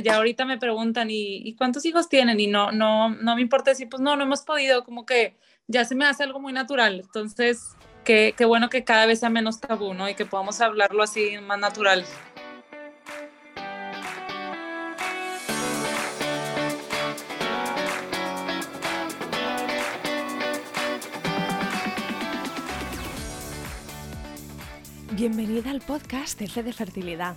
ya ahorita me preguntan, ¿y, cuántos hijos tienen? Y no, no, no me importa decir, pues no, no hemos podido, como que ya se me hace algo muy natural. Entonces, qué, qué bueno que cada vez sea menos tabú, ¿no? Y que podamos hablarlo así más natural. Bienvenida al podcast de Fe de Fertilidad.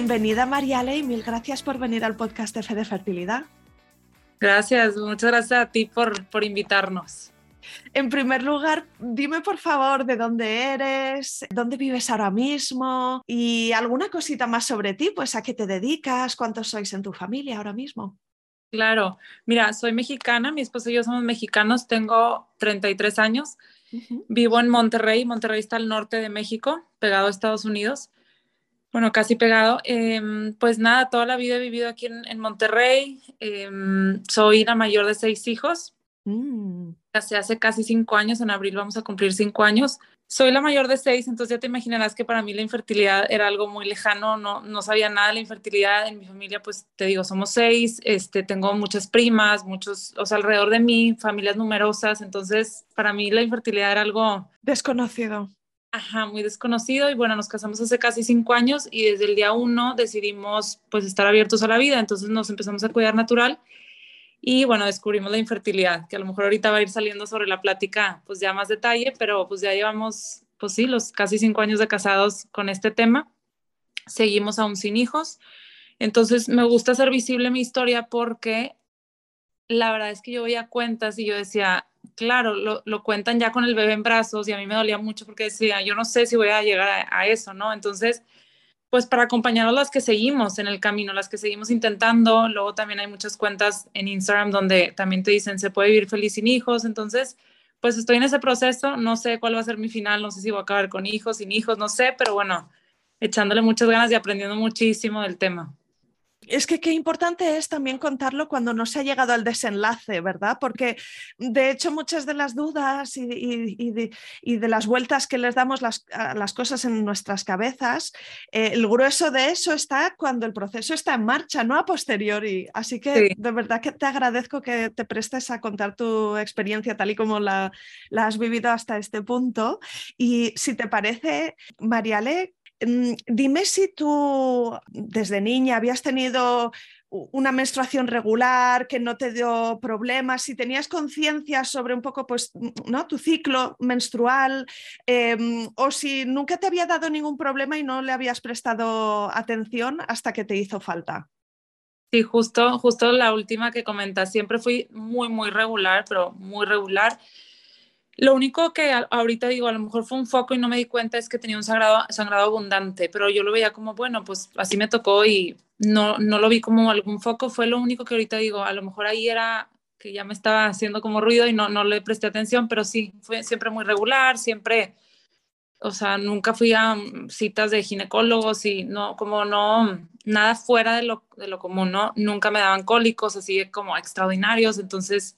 Bienvenida Mariale y mil gracias por venir al podcast de Fe de Fertilidad. Gracias, muchas gracias a ti por, por invitarnos. En primer lugar, dime por favor de dónde eres, dónde vives ahora mismo y alguna cosita más sobre ti, pues a qué te dedicas, cuántos sois en tu familia ahora mismo. Claro, mira, soy mexicana, mi esposo y yo somos mexicanos, tengo 33 años, vivo en Monterrey, Monterrey está al norte de México, pegado a Estados Unidos bueno, casi pegado. Em, pues nada, toda la vida he vivido aquí en, Monterrey. Em, soy la mayor de seis hijos. Mm. Hace, hace casi cinco años, en abril vamos a cumplir cinco años. Soy la mayor de seis, entonces ya te imaginarás que para mí la infertilidad era algo muy lejano, no, no sabía nada de la infertilidad. En mi familia, pues te digo, somos seis, este, tengo muchas primas, muchos, o sea, alrededor de mí, familias numerosas, entonces para mí la infertilidad era algo desconocido. Ajá, muy desconocido y bueno, nos casamos hace casi cinco años y desde el día uno decidimos pues estar abiertos a la vida, entonces nos empezamos a cuidar natural y bueno, descubrimos la infertilidad, que a lo mejor ahorita va a ir saliendo sobre la plática pues ya más detalle, pero pues ya llevamos pues sí, los casi cinco años de casados con este tema, seguimos aún sin hijos, entonces me gusta hacer visible mi historia porque la verdad es que yo veía cuentas y yo decía, claro, lo, cuentan ya con el bebé en brazos y a mí me dolía mucho porque decía, yo no sé si voy a llegar a, eso, ¿no? Entonces, pues para acompañarnos las que seguimos en el camino, las que seguimos intentando, luego también hay muchas cuentas en Instagram donde también te dicen, se puede vivir feliz sin hijos, entonces, pues estoy en ese proceso, no sé cuál va a ser mi final, no sé si voy a acabar con hijos, sin hijos, no sé, pero bueno, echándole muchas ganas y aprendiendo muchísimo del tema es que qué importante es también contarlo cuando no se ha llegado al desenlace, ¿verdad? Porque de hecho muchas de las dudas y, de, las vueltas que les damos las, a las cosas en nuestras cabezas, eh, el grueso de eso está cuando el proceso está en marcha, no a posteriori. Así que de verdad que te agradezco que te prestes a contar tu experiencia tal y como la, la has vivido hasta este punto. Y si te parece, Mariale, dime si tú desde niña habías tenido una menstruación regular que no te dio problemas, si tenías conciencia sobre un poco pues, ¿no? tu ciclo menstrual em, o si nunca te había dado ningún problema y no le habías prestado atención hasta que te hizo falta. Sí, justo, justo la última que comentas, siempre fui muy, muy regular, pero muy regular. Lo único que ahorita digo, a lo mejor fue un foco y no me di cuenta es que tenía un sangrado, sangrado abundante, pero yo lo veía como, bueno, pues así me tocó y no, no lo vi como algún foco, fue lo único que ahorita digo, a lo mejor ahí era que ya me estaba haciendo como ruido y no, no le presté atención, pero sí, fue siempre muy regular, siempre, o sea, nunca fui a citas de ginecólogos y no, como no, nada fuera de lo, de lo común, ¿no? Nunca me daban cólicos así como extraordinarios, entonces,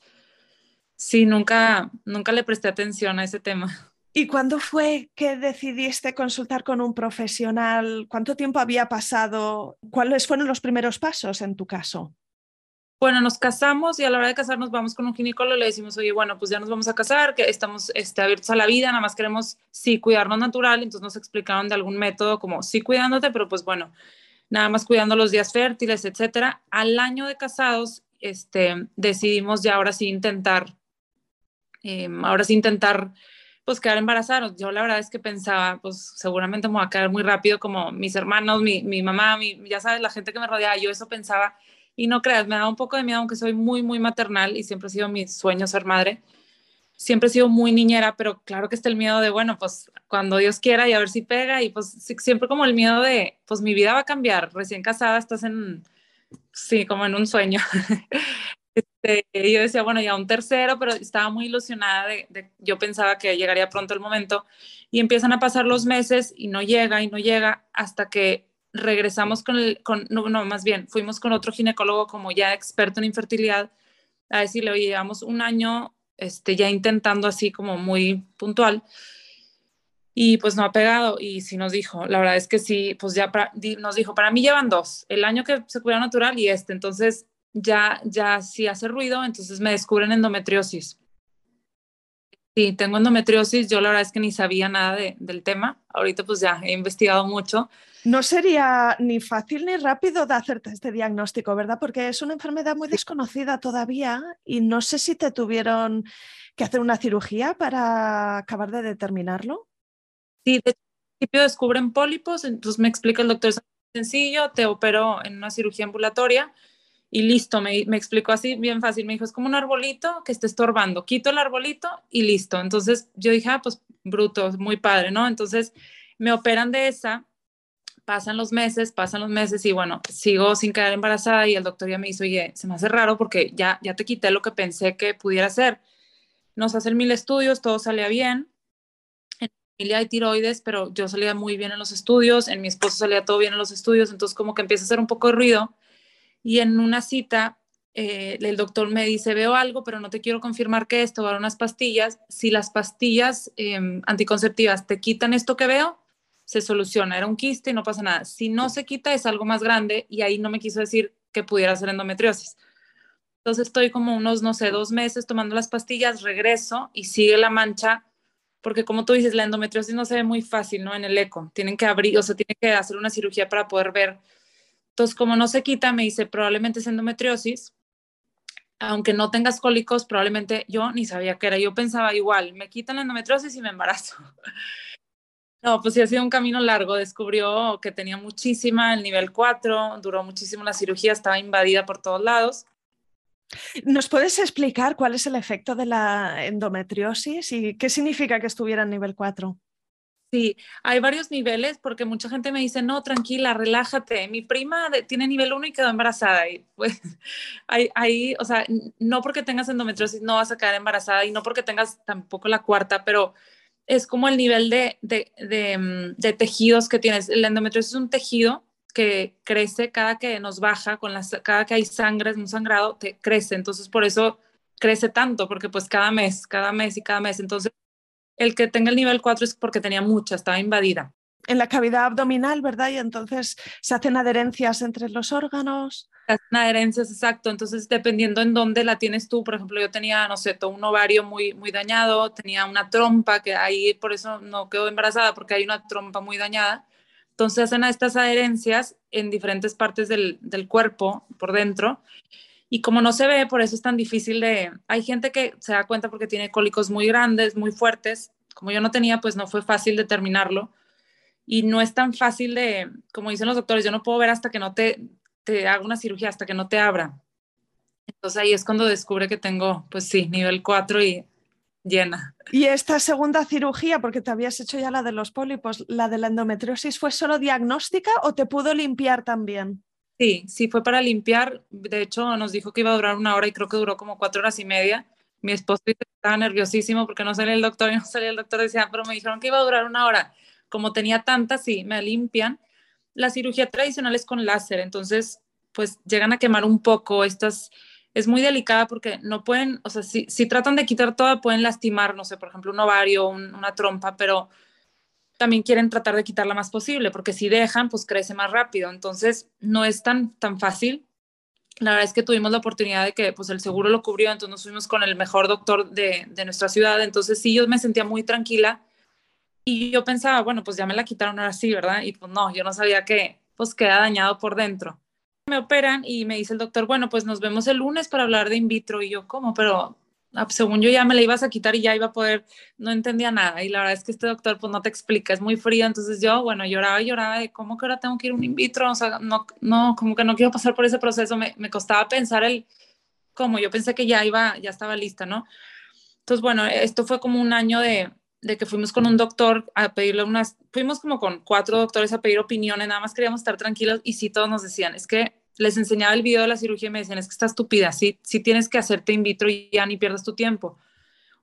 sí, nunca, nunca le presté atención a ese tema. ¿Y cuándo fue que decidiste consultar con un profesional? ¿Cuánto tiempo había pasado? ¿Cuáles fueron los primeros pasos en tu caso? Bueno, nos casamos y a la hora de casarnos vamos con un ginecólogo y le decimos, oye, bueno, pues ya nos vamos a casar, que estamos este, abiertos a la vida, nada más queremos, sí, cuidarnos natural. Entonces nos explicaron de algún método como, sí, cuidándote, pero pues bueno, nada más cuidando los días fértiles, etcétera. Al año de casados, este, decidimos ya ahora sí intentar, em, ahora sí intentar pues quedar embarazada. Yo la verdad es que pensaba, pues seguramente me voy a quedar muy rápido como mis hermanos, mi, mi mamá, mi, ya sabes, la gente que me rodeaba, yo eso pensaba y no creas, me da un poco de miedo, aunque soy muy, muy maternal y siempre ha sido mi sueño ser madre. Siempre he sido muy niñera, pero claro que está el miedo de, bueno, pues cuando Dios quiera y a ver si pega y pues siempre como el miedo de, pues mi vida va a cambiar, recién casada estás en, sí, como en un sueño. Este, yo decía, bueno, ya un tercero, pero estaba muy ilusionada de, yo pensaba que llegaría pronto el momento y empiezan a pasar los meses y no llega y no llega hasta que regresamos con el, no, no, más bien, fuimos con otro ginecólogo como ya experto en infertilidad a decirle, llevamos un año este, ya intentando así como muy puntual y pues no ha pegado y sí nos dijo, la verdad es que sí, pues ya nos dijo, para mí llevan dos, el año que se cuida natural y este, entonces ya, ya si hace ruido, entonces me descubren endometriosis. Sí, tengo endometriosis, yo la verdad es que ni sabía nada del tema, ahorita pues ya he investigado mucho. No sería ni fácil ni rápido de hacerte este diagnóstico, ¿verdad? Porque es una enfermedad muy desconocida todavía y no sé si te tuvieron que hacer una cirugía para acabar de determinarlo. Sí, de principio descubren pólipos, entonces me explica el doctor, es sencillo, te opero en una cirugía ambulatoria y listo, me, explicó así bien fácil, me dijo, es como un arbolito que esté estorbando, quito el arbolito y listo. Entonces yo dije, ah, pues bruto, muy padre, ¿no? Entonces me operan de esa, pasan los meses, pasan los meses y bueno, sigo sin quedar embarazada y el doctor ya me dice, oye, se me hace raro porque ya, ya te quité lo que pensé que pudiera ser. Nos hacen mil estudios, todo salía bien. En mi familia hay tiroides, pero yo salía muy bien en los estudios, en mi esposo salía todo bien en los estudios, entonces como que empieza a hacer un poco de ruido y en una cita eh, el doctor me dice, veo algo, pero no te quiero confirmar que esto, a unas pastillas. Si las pastillas em, anticonceptivas te quitan esto que veo, se soluciona. Era un quiste y no pasa nada. Si no se quita, es algo más grande y ahí no me quiso decir que pudiera ser endometriosis. Entonces estoy como unos, no sé, dos meses tomando las pastillas, regreso y sigue la mancha, porque como tú dices, la endometriosis no se ve muy fácil, ¿no? En el eco. Tienen que abrir, o sea, tienen que hacer una cirugía para poder ver entonces, como no se quita, me dice, probablemente es endometriosis. Aunque no tengas cólicos, probablemente yo ni sabía que era. Yo pensaba igual, me quitan la endometriosis y me embarazo. No, pues sí ha sido un camino largo. Descubrió que tenía muchísima, el nivel 4, duró muchísimo la cirugía, estaba invadida por todos lados. ¿Nos puedes explicar cuál es el efecto de la endometriosis y qué significa que estuviera en nivel 4? Sí, hay varios niveles porque mucha gente me dice, no, tranquila, relájate. Mi prima tiene nivel 1 y quedó embarazada. Y pues ahí, o sea, no porque tengas endometriosis no vas a quedar embarazada y no porque tengas tampoco la cuarta, pero es como el nivel de, de, de, mm, de tejidos que tienes. La endometriosis es un tejido que crece cada que nos baja, con las, cada que hay sangre, un sangrado, te crece. Entonces, por eso crece tanto, porque pues cada mes, cada mes y cada mes. Entonces, el que tenga el nivel 4 es porque tenía mucha, estaba invadida. En la cavidad abdominal, ¿verdad? Y entonces se hacen adherencias entre los órganos. Se hacen adherencias, exacto. Entonces, dependiendo en dónde la tienes tú, por ejemplo, yo tenía, no sé, todo un ovario muy, muy dañado, tenía una trompa, que ahí por eso no quedo embarazada, porque hay una trompa muy dañada. Entonces, hacen estas adherencias en diferentes partes del, del cuerpo, por dentro, y como no se ve, por eso es tan difícil de... Hay gente que se da cuenta porque tiene cólicos muy grandes, muy fuertes. Como yo no tenía, pues no fue fácil determinarlo. Y no es tan fácil de, como dicen los doctores, yo no puedo ver hasta que no te, te haga una cirugía, hasta que no te abra. Entonces ahí es cuando descubre que tengo, pues sí, nivel 4 y llena. Y esta segunda cirugía, porque te habías hecho ya la de los pólipos, ¿la de la endometriosis fue solo diagnóstica o te pudo limpiar también? Sí, sí fue para limpiar. De hecho, nos dijo que iba a durar una hora y creo que duró como cuatro horas y media. Mi esposo estaba nerviosísimo porque no salía el doctor y no salía el doctor. Decía, pero me dijeron que iba a durar una hora. Como tenía tantas, sí, me limpian. La cirugía tradicional es con láser, entonces, pues llegan a quemar un poco. Estas es muy delicada porque no pueden, o sea, si, si tratan de quitar toda, pueden lastimar, no sé, por ejemplo, un ovario, una trompa, pero también quieren tratar de quitarla más posible, porque si dejan, pues crece más rápido. Entonces, no es tan, tan fácil. La verdad es que tuvimos la oportunidad de que pues el seguro lo cubrió, entonces nos fuimos con el mejor doctor de, de nuestra ciudad. Entonces, sí, yo me sentía muy tranquila y yo pensaba, bueno, pues ya me la quitaron ahora sí, ¿verdad? Y pues no, yo no sabía que pues queda dañado por dentro. Me operan y me dice el doctor, bueno, pues nos vemos el lunes para hablar de in vitro. Y yo, ¿cómo? Pero según yo ya me la ibas a quitar y ya iba a poder, no entendía nada. Y la verdad es que este doctor pues no te explica, es muy frío. Entonces yo, bueno, lloraba y lloraba de cómo que ahora tengo que ir a un in vitro, o sea, no, no, como que no quiero pasar por ese proceso. Me, me costaba pensar el cómo, yo pensé que ya iba, ya estaba lista, ¿no? Entonces, bueno, esto fue como un año de, de que fuimos con un doctor a pedirle unas, fuimos como con cuatro doctores a pedir opiniones, nada más queríamos estar tranquilos y sí todos nos decían, es que les enseñaba el video de la cirugía y me decían, es que está estúpida, si sí tienes que hacerte in vitro y ya ni pierdas tu tiempo.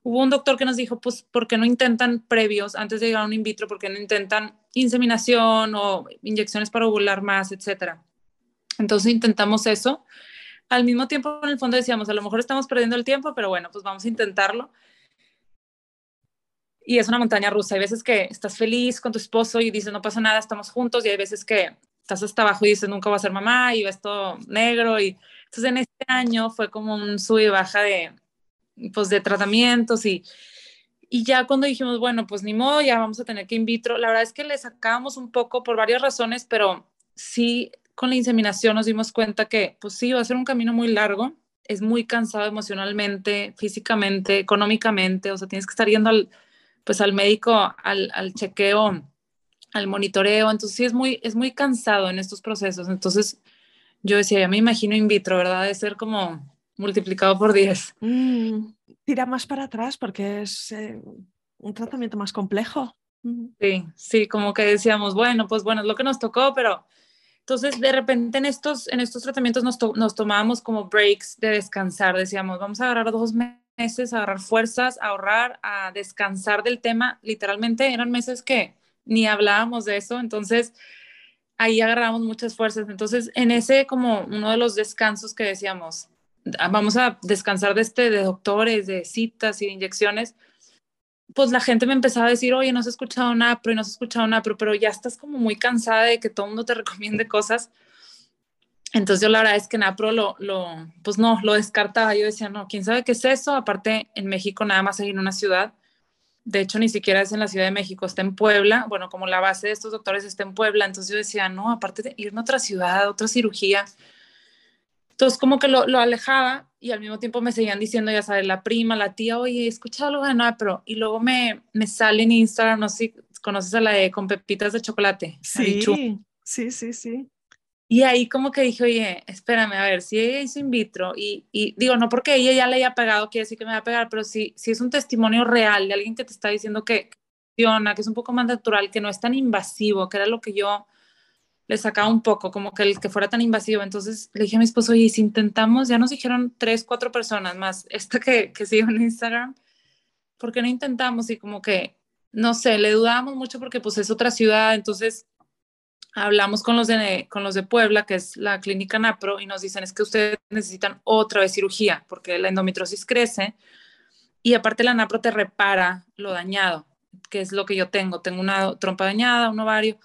Hubo un doctor que nos dijo, pues, ¿por qué no intentan previos antes de llegar a un in vitro? ¿Por qué no intentan inseminación o inyecciones para ovular más, etcétera? Entonces intentamos eso. Al mismo tiempo, en el fondo decíamos, a lo mejor estamos perdiendo el tiempo, pero bueno, pues vamos a intentarlo. Y es una montaña rusa. Hay veces que estás feliz con tu esposo y dices, no pasa nada, estamos juntos. Y hay veces que estás hasta abajo y dices, nunca voy a ser mamá y ves todo negro. Y entonces en este año fue como un sub y baja de, pues, de tratamientos y, y ya cuando dijimos, bueno, pues ni modo, ya vamos a tener que in vitro, la verdad es que le sacábamos un poco por varias razones, pero sí con la inseminación nos dimos cuenta que, pues sí, va a ser un camino muy largo, es muy cansado emocionalmente, físicamente, económicamente, o sea, tienes que estar yendo al, pues al médico, al, al chequeo al monitoreo, entonces sí es muy, es muy cansado en estos procesos, entonces yo decía, ya me imagino in vitro, ¿verdad? De ser como multiplicado por 10. Mm, tira más para atrás porque es eh, un tratamiento más complejo. Sí, sí, como que decíamos, bueno, pues bueno, es lo que nos tocó, pero entonces de repente en estos, en estos tratamientos nos, nos tomábamos como breaks de descansar, decíamos, vamos a agarrar dos meses, a agarrar fuerzas, a ahorrar, a descansar del tema, literalmente eran meses que ni hablábamos de eso, entonces ahí agarramos muchas fuerzas. Entonces, en ese como uno de los descansos que decíamos, ah, vamos a descansar de este, de doctores, de citas y de inyecciones, pues la gente me empezaba a decir, oye, no has escuchado nada, pero no has escuchado nada, pero, ya estás como muy cansada de que todo el mundo te recomiende cosas. Entonces yo la verdad es que Napro lo, lo, pues no, lo descartaba. Yo decía, no, ¿quién sabe qué es eso? Aparte, en México nada más hay en una ciudad de hecho ni siquiera es en la Ciudad de México, está en Puebla, bueno, como la base de estos doctores está en Puebla, entonces yo decía, no, aparte de irme a otra ciudad, a otra cirugía, entonces como que lo, alejaba y al mismo tiempo me seguían diciendo, ya sabes, la prima, la tía, oye, he escuchado algo de nada, pero y luego me, me sale en Instagram, no sé si conoces a la de con pepitas de chocolate. Sí, sí, sí, sí. Y ahí como que dije, oye, espérame, a ver, si ella hizo in vitro y, y, digo, no porque ella ya le haya pegado, quiere decir que me va a pegar, pero si, si es un testimonio real de alguien que te está diciendo que funciona, que es un poco más natural, que no es tan invasivo, que era lo que yo le sacaba un poco, como que el que fuera tan invasivo. Entonces le dije a mi esposo, oye, si intentamos, ya nos dijeron tres, cuatro personas más, esta que, que sigo en Instagram, ¿por qué no intentamos? Y como que, no sé, le dudábamos mucho porque pues es otra ciudad, entonces hablamos con los, de, con los de Puebla, que es la clínica NAPRO, y nos dicen es que ustedes necesitan otra vez cirugía, porque la endometriosis crece y aparte la NAPRO te repara lo dañado, que es lo que yo tengo. Tengo una trompa dañada, un ovario.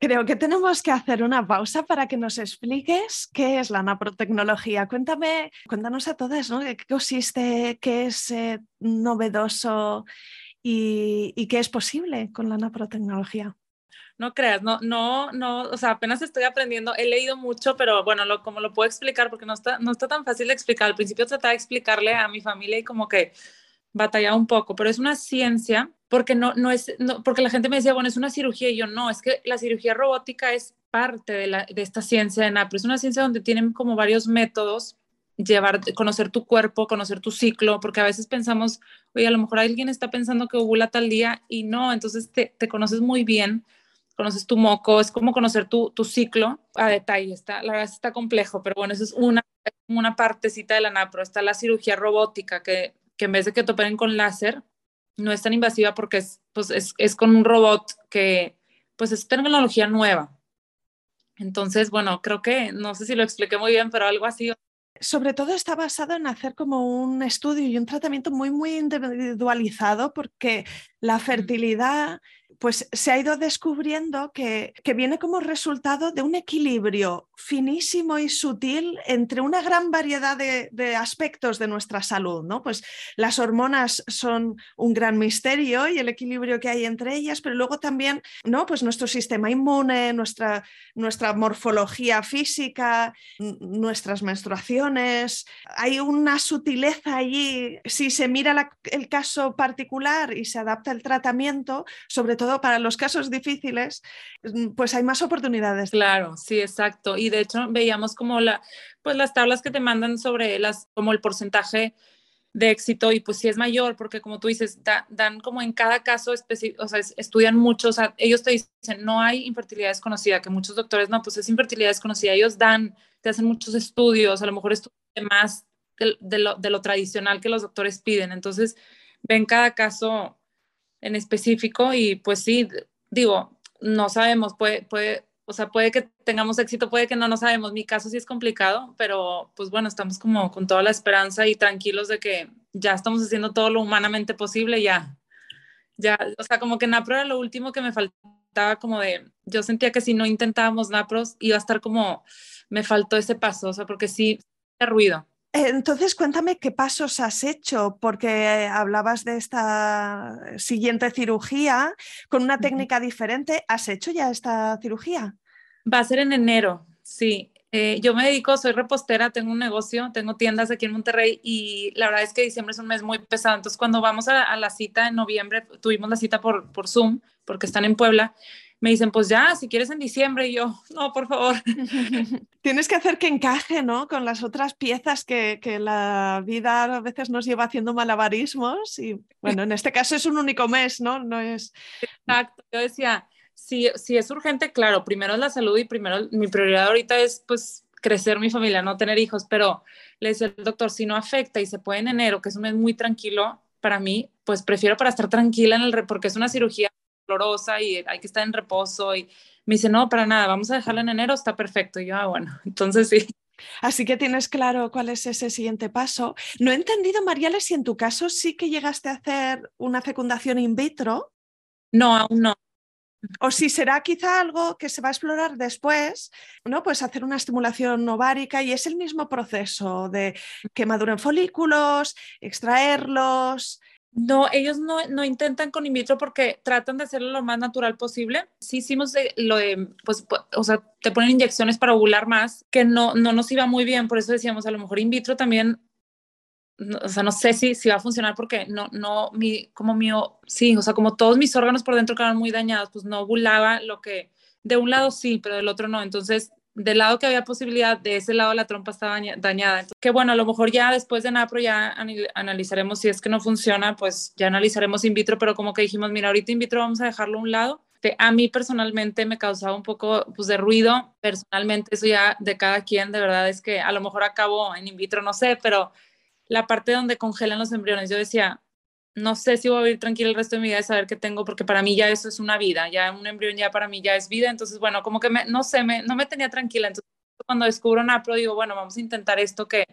Creo que tenemos que hacer una pausa para que nos expliques qué es la naprotecnología. Cuéntame, cuéntanos a todas, ¿no? ¿Qué consiste, qué es eh, novedoso y, y, qué es posible con la naprotecnología? No creas, no, no, no, o sea, apenas estoy aprendiendo, he leído mucho, pero bueno, lo, como lo puedo explicar, porque no está, no está tan fácil de explicar. Al principio trataba de explicarle a mi familia y como que batallaba un poco, pero es una ciencia, porque no, no es, porque la gente me decía, bueno, es una cirugía, y yo no, es que la cirugía robótica es parte de, esta ciencia de NAPRO, es una ciencia donde tienen como varios métodos llevar, conocer tu cuerpo, conocer tu ciclo, porque a veces pensamos, oye, a lo mejor alguien está pensando que ovula tal día y no, entonces te conoces muy bien conoces tu moco, es como conocer tu, tu ciclo a detalle. Está, la verdad está complejo, pero bueno, eso es una, una partecita de la NAPRO. Está la cirugía robótica, que, que en vez de que te operen con láser, no es tan invasiva porque es, pues es, es con un robot que pues es tecnología nueva. Entonces, bueno, creo que, no sé si lo expliqué muy bien, pero algo así sobre todo está basado en hacer como un estudio y un tratamiento muy, muy individualizado porque la fertilidad pues se ha ido descubriendo que, viene como resultado de un equilibrio finísimo y sutil entre una gran variedad de, aspectos de nuestra salud. ¿no? Pues las hormonas son un gran misterio y el equilibrio que hay entre ellas, pero luego también ¿no? pues nuestro sistema inmune, nuestra, nuestra morfología física, nuestras menstruaciones. Hay una sutileza allí. Si se mira el caso particular y se adapta el tratamiento, sobre todo para los casos difíciles, mm, pues hay más oportunidades. Claro, sí, exacto. Y de hecho veíamos como la, pues las tablas que te mandan sobre las, como el porcentaje de éxito y pues sí es mayor porque como tú dices, dan como en cada caso o sea, estudian mucho, o sea, ellos te dicen, no hay infertilidad desconocida, que muchos doctores, no, pues es infertilidad desconocida, ellos dan, te hacen muchos estudios, a lo mejor estudian más de, lo, de lo tradicional que los doctores piden, entonces ven cada caso en específico y pues sí, digo, no sabemos, puede, puede, o sea, puede que tengamos éxito, puede que no, no sabemos. Mi caso sí es complicado, pero pues bueno, estamos como con toda la esperanza y tranquilos de que ya estamos haciendo todo lo humanamente posible, ya, ya, o sea, como que NAPRO era lo último que me faltaba, como de, yo sentía que si no intentábamos NAPROS iba a estar como, me faltó ese paso, o sea, porque sí, ruido. Entonces, cuéntame qué pasos has hecho, porque hablabas de esta siguiente cirugía con una técnica diferente. ¿Has hecho ya esta cirugía? Va a ser en enero, sí. Eh, yo me dedico, soy repostera, tengo un negocio, tengo tiendas aquí en Monterrey y la verdad es que diciembre es un mes muy pesado. Entonces, cuando vamos a, la cita en noviembre, tuvimos la cita por, por Zoom, porque están en Puebla, me dicen, pues ya, si quieres en diciembre, y yo, no, por favor. Tienes que hacer que encaje, ¿no? Con las otras piezas que, que, la vida a veces nos lleva haciendo malabarismos y, bueno, en este caso es un único mes, ¿no? No es... Exacto, yo decía, si, si es urgente, claro, primero es la salud y primero mi prioridad ahorita es, pues, crecer mi familia, no tener hijos, pero le decía el doctor, si no afecta y se puede en enero, que es un mes muy tranquilo para mí, pues prefiero para estar tranquila en el, porque es una cirugía dolorosa y hay que estar en reposo. Y me dice, no, para nada, vamos a dejarlo en enero, está perfecto. Y yo, ah, bueno, entonces sí. Así que tienes claro cuál es ese siguiente paso. No he entendido, Mariales, si en tu caso sí que llegaste a hacer una fecundación in vitro. No, aún no. O si será quizá algo que se va a explorar después, ¿no? Pues hacer una estimulación ovárica y es el mismo proceso de que maduren folículos, extraerlos, no, ellos no, no, intentan con in vitro porque tratan de hacerlo lo más natural posible. Sí hicimos lo de, pues, o sea, te ponen inyecciones para ovular más, que no, no nos iba muy bien, por eso decíamos, a lo mejor in vitro también, o sea, no sé si, si va a funcionar porque no, no, mi, como mío, sí, o sea, como todos mis órganos por dentro quedaron muy dañados, pues no ovulaba lo que, de un lado sí, pero del otro no, entonces del lado que había posibilidad, de ese lado la trompa estaba dañada. que bueno, a lo mejor ya después de NAPRO ya analizaremos si es que no funciona, pues ya analizaremos in vitro, pero como que dijimos, mira, ahorita in vitro vamos a dejarlo a un lado. A mí personalmente me causaba un poco pues, de ruido, personalmente eso ya de cada quien, de verdad es que a lo mejor acabo en in vitro, no sé, pero la parte donde congelan los embriones, yo decía, no sé si voy a vivir tranquila el resto de mi vida de saber que tengo, porque para mí ya eso es una vida, ya un embrión ya para mí ya es vida, entonces bueno, como que me, no sé, me, no me tenía tranquila, entonces cuando descubro NAPRO digo, bueno, vamos a intentar esto que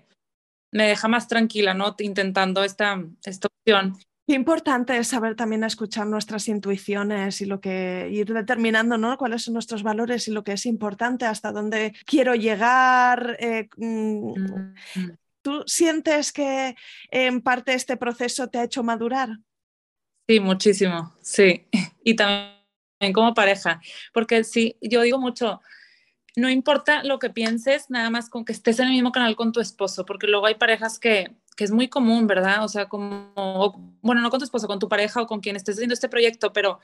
me deja más tranquila, ¿no? Intentando esta, esta opción. Qué importante es saber también escuchar nuestras intuiciones y lo que ir determinando, ¿no? Cuáles son nuestros valores y lo que es importante, hasta dónde quiero llegar. Eh, mm, mm. ¿Tú sientes que en parte este proceso te ha hecho madurar? Sí, muchísimo, sí. Y también como pareja, porque sí, yo digo mucho, no importa lo que pienses, nada más con que estés en el mismo canal con tu esposo, porque luego hay parejas que, que es muy común, ¿verdad? O sea, como, bueno, no con tu esposo, con tu pareja o con quien estés haciendo este proyecto, pero,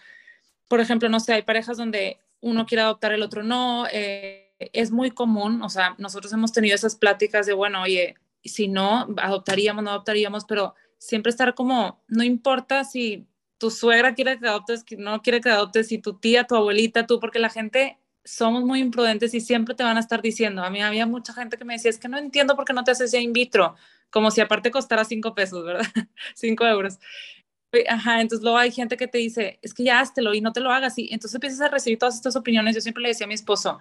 por ejemplo, no sé, hay parejas donde uno quiere adoptar, el otro no. Eh, es muy común, o sea, nosotros hemos tenido esas pláticas de, bueno, oye, si no, adoptaríamos, no adoptaríamos, pero siempre estar como, no importa si tu suegra quiere que adoptes, que no quiere que adoptes, si tu tía, tu abuelita, tú, porque la gente somos muy imprudentes y siempre te van a estar diciendo. A mí había mucha gente que me decía, es que no entiendo por qué no te haces ya in vitro, como si aparte costara cinco pesos, ¿verdad? cinco euros. Ajá, entonces luego hay gente que te dice, es que ya háztelo y no te lo hagas. Y entonces empiezas a recibir todas estas opiniones. Yo siempre le decía a mi esposo,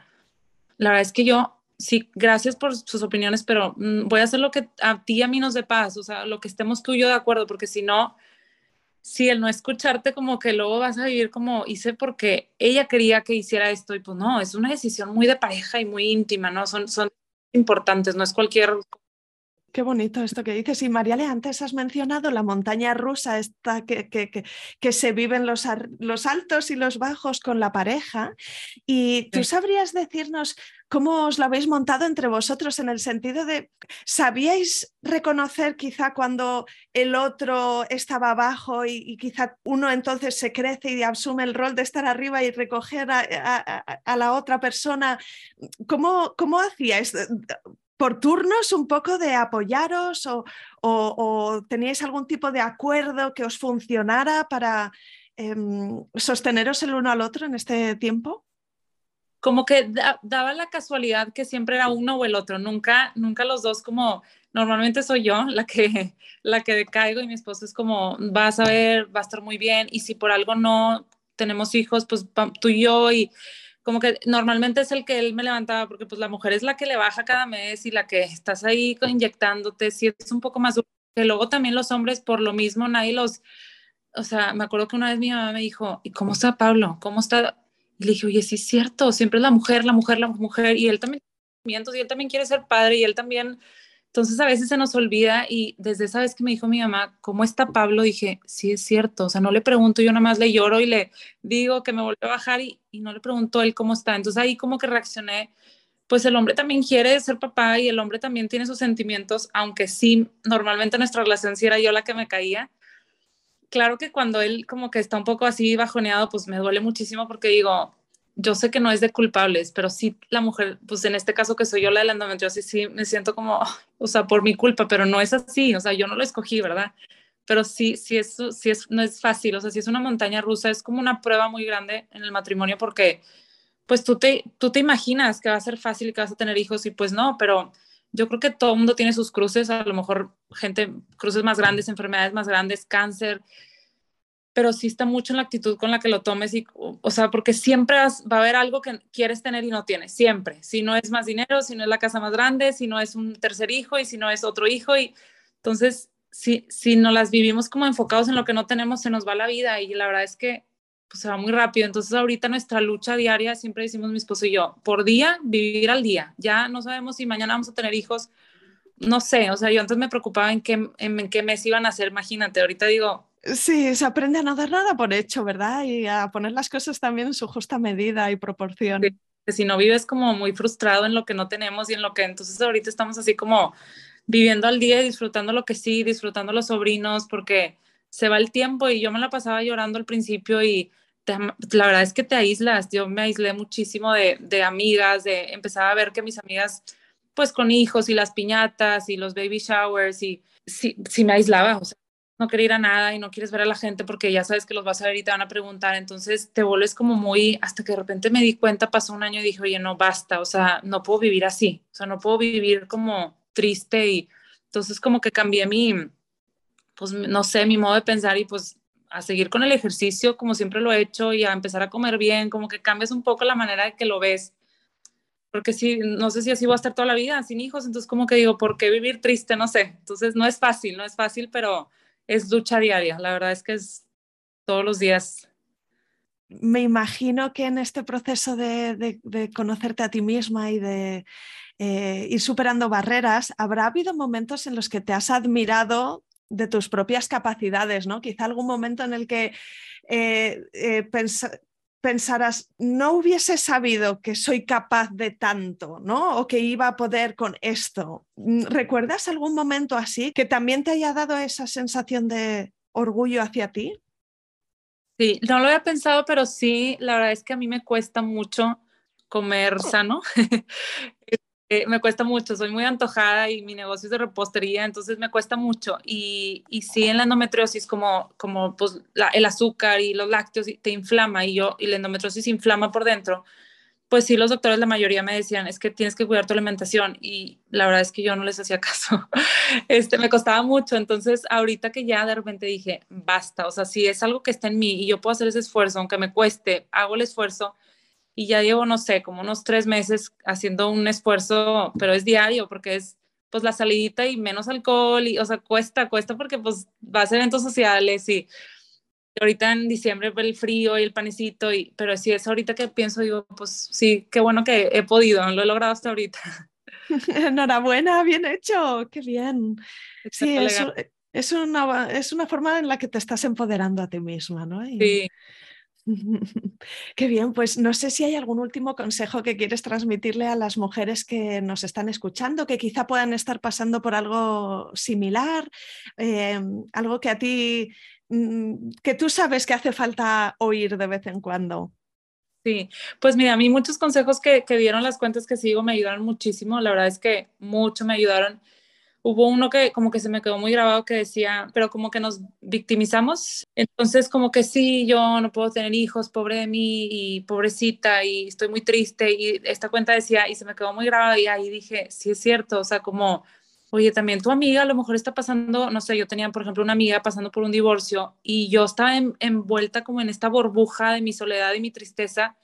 la verdad es que yo, sí, gracias por sus opiniones, pero mm, voy a hacer lo que a ti y a mí nos dé paz, o sea, lo que estemos tú y yo de acuerdo, porque si no, si el no escucharte como que luego vas a vivir como hice porque ella quería que hiciera esto y pues no, es una decisión muy de pareja y muy íntima, ¿no? Son, son importantes, no es cualquier Qué bonito esto que dices. Y Mariale, antes has mencionado la montaña rusa, esta que, que, que, se viven los, los, altos y los bajos con la pareja. Y tú sabrías decirnos cómo os lo habéis montado entre vosotros en el sentido de, ¿sabíais reconocer quizá cuando el otro estaba abajo y, quizá uno entonces se crece y asume el rol de estar arriba y recoger a, a, la otra persona? ¿Cómo, cómo hacíais? Por turnos un poco de apoyaros o, teníais algún tipo de acuerdo que os funcionara para em, sosteneros el uno al otro en este tiempo? Como que daba la casualidad que siempre era uno o el otro, nunca, nunca los dos como, normalmente soy yo la que, la que decaigo y mi esposo es como, vas a ver, va a estar muy bien y si por algo no tenemos hijos, pues tú y yo y como que normalmente es el que él me levantaba, porque pues la mujer es la que le baja cada mes y la que estás ahí inyectándote, si es un poco más. Que luego también los hombres, por lo mismo, nadie los, o sea, me acuerdo que una vez mi mamá me dijo, ¿y cómo está Pablo? ¿Cómo está? Y le dije, oye, sí es cierto, siempre es la mujer, la mujer, la mujer, y él también, y él también quiere ser padre, y él también entonces a veces se nos olvida y desde esa vez que me dijo mi mamá, ¿cómo está Pablo? Dije, sí es cierto, o sea, no le pregunto, yo nada más le lloro y le digo que me volvió a bajar y, no le pregunto él cómo está. Entonces ahí como que reaccioné, pues el hombre también quiere ser papá y el hombre también tiene sus sentimientos, aunque sí, normalmente nuestra relación sí era yo la que me caía. Claro que cuando él como que está un poco así bajoneado, pues me duele muchísimo porque digo, yo sé que no es de culpables, pero sí la mujer, pues en este caso que soy yo la de la endometriosis, sí me siento como, o sea, por mi culpa, pero no es así, o sea, yo no lo escogí, ¿verdad? Pero sí, sí, es, sí es, no es fácil, o sea, sí es una montaña rusa, es como una prueba muy grande en el matrimonio porque, pues tú te, tú te imaginas que va a ser fácil y que vas a tener hijos y pues no, pero yo creo que todo el mundo tiene sus cruces, a lo mejor gente, cruces más grandes, enfermedades más grandes, cáncer, pero sí está mucho en la actitud con la que lo tomes y, o sea, porque siempre va a haber algo que quieres tener y no tienes, siempre. Si no es más dinero, si no es la casa más grande, si no es un tercer hijo y si no es otro hijo y entonces si si no las vivimos como enfocados en lo que no tenemos, se nos va la vida y la verdad es que pues se va muy rápido. Entonces ahorita nuestra lucha diaria, siempre decimos mi esposo y yo, por día, vivir al día. Ya no sabemos si mañana vamos a tener hijos, no sé, o sea, yo antes me preocupaba en qué, en, qué mes iban a ser, imagínate, ahorita digo, Sí, se aprende a no dar nada por hecho, ¿verdad? Y a poner las cosas también en su justa medida y proporción. si no vives como muy frustrado en lo que no tenemos y en lo que entonces ahorita estamos así como viviendo al día y disfrutando lo que sí, disfrutando los sobrinos, porque se va el tiempo y yo me la pasaba llorando al principio y la verdad es que te aíslas. Yo me aislé muchísimo de, de amigas, de empezar a ver que mis amigas pues con hijos y las piñatas y los baby showers y sí, sí me aislaba, o sea, no querer ir a nada y no quieres ver a la gente porque ya sabes que los vas a ver y te van a preguntar, entonces te vuelves como muy, hasta que de repente me di cuenta, pasó un año y dije, oye, no basta, o sea, no puedo vivir así, o sea, no puedo vivir como triste y entonces como que cambié mi, pues no sé, mi modo de pensar y pues a seguir con el ejercicio como siempre lo he hecho y a empezar a comer bien, como que cambias un poco la manera de que lo ves. Porque sí, no sé si así voy a estar toda la vida sin hijos, entonces como que digo, ¿por qué vivir triste? No sé. Entonces no es fácil, no es fácil, pero es lucha diaria. La verdad es que es todos los días. Me imagino que en este proceso de, conocerte a ti misma y de eh, ir superando barreras, habrá habido momentos en los que te has admirado de tus propias capacidades, ¿no? Quizá algún momento en el que eh, eh pensarás, no hubiese sabido que soy capaz de tanto, ¿no? O que iba a poder con esto. ¿Recuerdas algún momento así que también te haya dado esa sensación de orgullo hacia ti? Sí, no lo había pensado, pero sí, la verdad es que a mí me cuesta mucho comer sano. eh, me cuesta mucho, soy muy antojada y mi negocio es de repostería, entonces me cuesta mucho. Y, y sí, en la endometriosis, como, como pues, el azúcar y los lácteos te inflama y yo, y la endometriosis inflama por dentro, pues sí, los doctores, la mayoría me decían, es que tienes que cuidar tu alimentación y la verdad es que yo no les hacía caso. Este, me costaba mucho, entonces ahorita que ya de repente dije, basta, o sea, si es algo que está en mí y yo puedo hacer ese esfuerzo, aunque me cueste, hago el esfuerzo y ya llevo, no sé, como unos tres meses haciendo un esfuerzo, pero es diario porque es pues la salidita y menos alcohol y, o sea, cuesta, cuesta porque pues vas a eventos sociales y ahorita en diciembre el frío y el panecito, y, pero si es ahorita que pienso, digo, pues sí, qué bueno que he podido, lo he logrado hasta ahorita. Enhorabuena, bien hecho, qué bien. Sí, es, una, es una forma en la que te estás empoderando a ti misma, ¿no? Sí. Qué bien, pues no sé si hay algún último consejo que quieres transmitirle a las mujeres que nos están escuchando, que quizá puedan estar pasando por algo similar, eh, algo que a ti Mm, que tú sabes que hace falta oír de vez en cuando? Sí, pues mira, a mí muchos consejos que, que dieron las cuentas que sigo me ayudaron muchísimo, la verdad es que mucho me ayudaron. Hubo uno que como que se me quedó muy grabado que decía, pero como que nos victimizamos, entonces como que sí, yo no puedo tener hijos, pobre de mí y pobrecita y estoy muy triste y esta cuenta decía y se me quedó muy grabado y ahí dije, sí es cierto, o sea, como oye, también tu amiga a lo mejor está pasando, no sé, yo tenía, por ejemplo, una amiga pasando por un divorcio y yo estaba envuelta como en esta burbuja de mi soledad y mi tristeza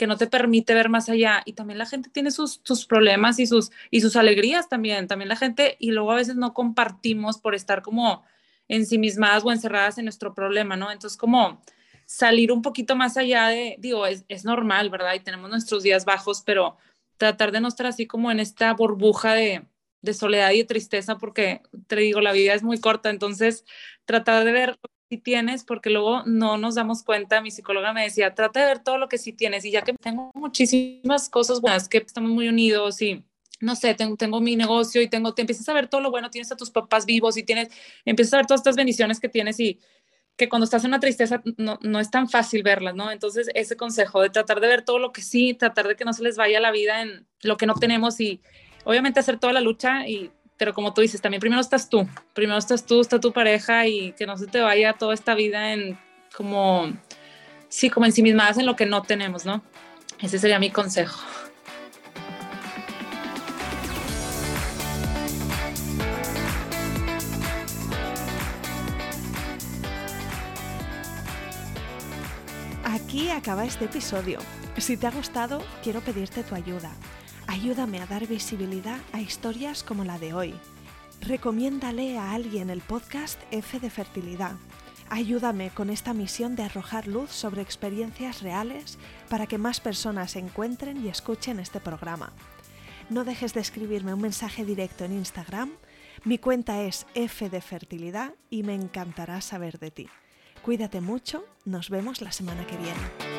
que no te permite ver más allá. Y también la gente tiene sus, sus problemas y sus, y sus alegrías también. También la gente, y luego a veces no compartimos por estar como ensimismadas o encerradas en nuestro problema, ¿no? Entonces, como salir un poquito más allá de, digo, es, es normal, ¿verdad? Y tenemos nuestros días bajos, pero tratar de no estar así como en esta burbuja de, de soledad y de tristeza porque te digo, la vida es muy corta, entonces tratar de ver sí tienes porque luego no nos damos cuenta, mi psicóloga me decía, trata de ver todo lo que sí tienes y ya que tengo muchísimas cosas buenas, que estamos muy unidos y no sé, tengo, tengo mi negocio y tengo, te empiezas a ver todo lo bueno, tienes a tus papás vivos y tienes, empiezas a ver todas estas bendiciones que tienes y que cuando estás en una tristeza no, no, es tan fácil verlas, ¿no? Entonces, ese consejo de tratar de ver todo lo que sí, tratar de que no se les vaya la vida en lo que no tenemos y, obviamente hacer toda la lucha y pero como tú dices, también primero estás tú, primero estás tú, está tu pareja y que no se te vaya toda esta vida en como, sí, como en sí mismas en lo que no tenemos, ¿no? Ese sería mi consejo. Aquí acaba este episodio. Si te ha gustado, quiero pedirte tu ayuda Ayúdame a dar visibilidad a historias como la de hoy. Recomiéndale a alguien el podcast F de Fertilidad. Ayúdame con esta misión de arrojar luz sobre experiencias reales para que más personas encuentren y escuchen este programa. No dejes de escribirme un mensaje directo en Instagram. Mi cuenta es F de Fertilidad y me encantará saber de ti. Cuídate mucho, nos vemos la semana que viene.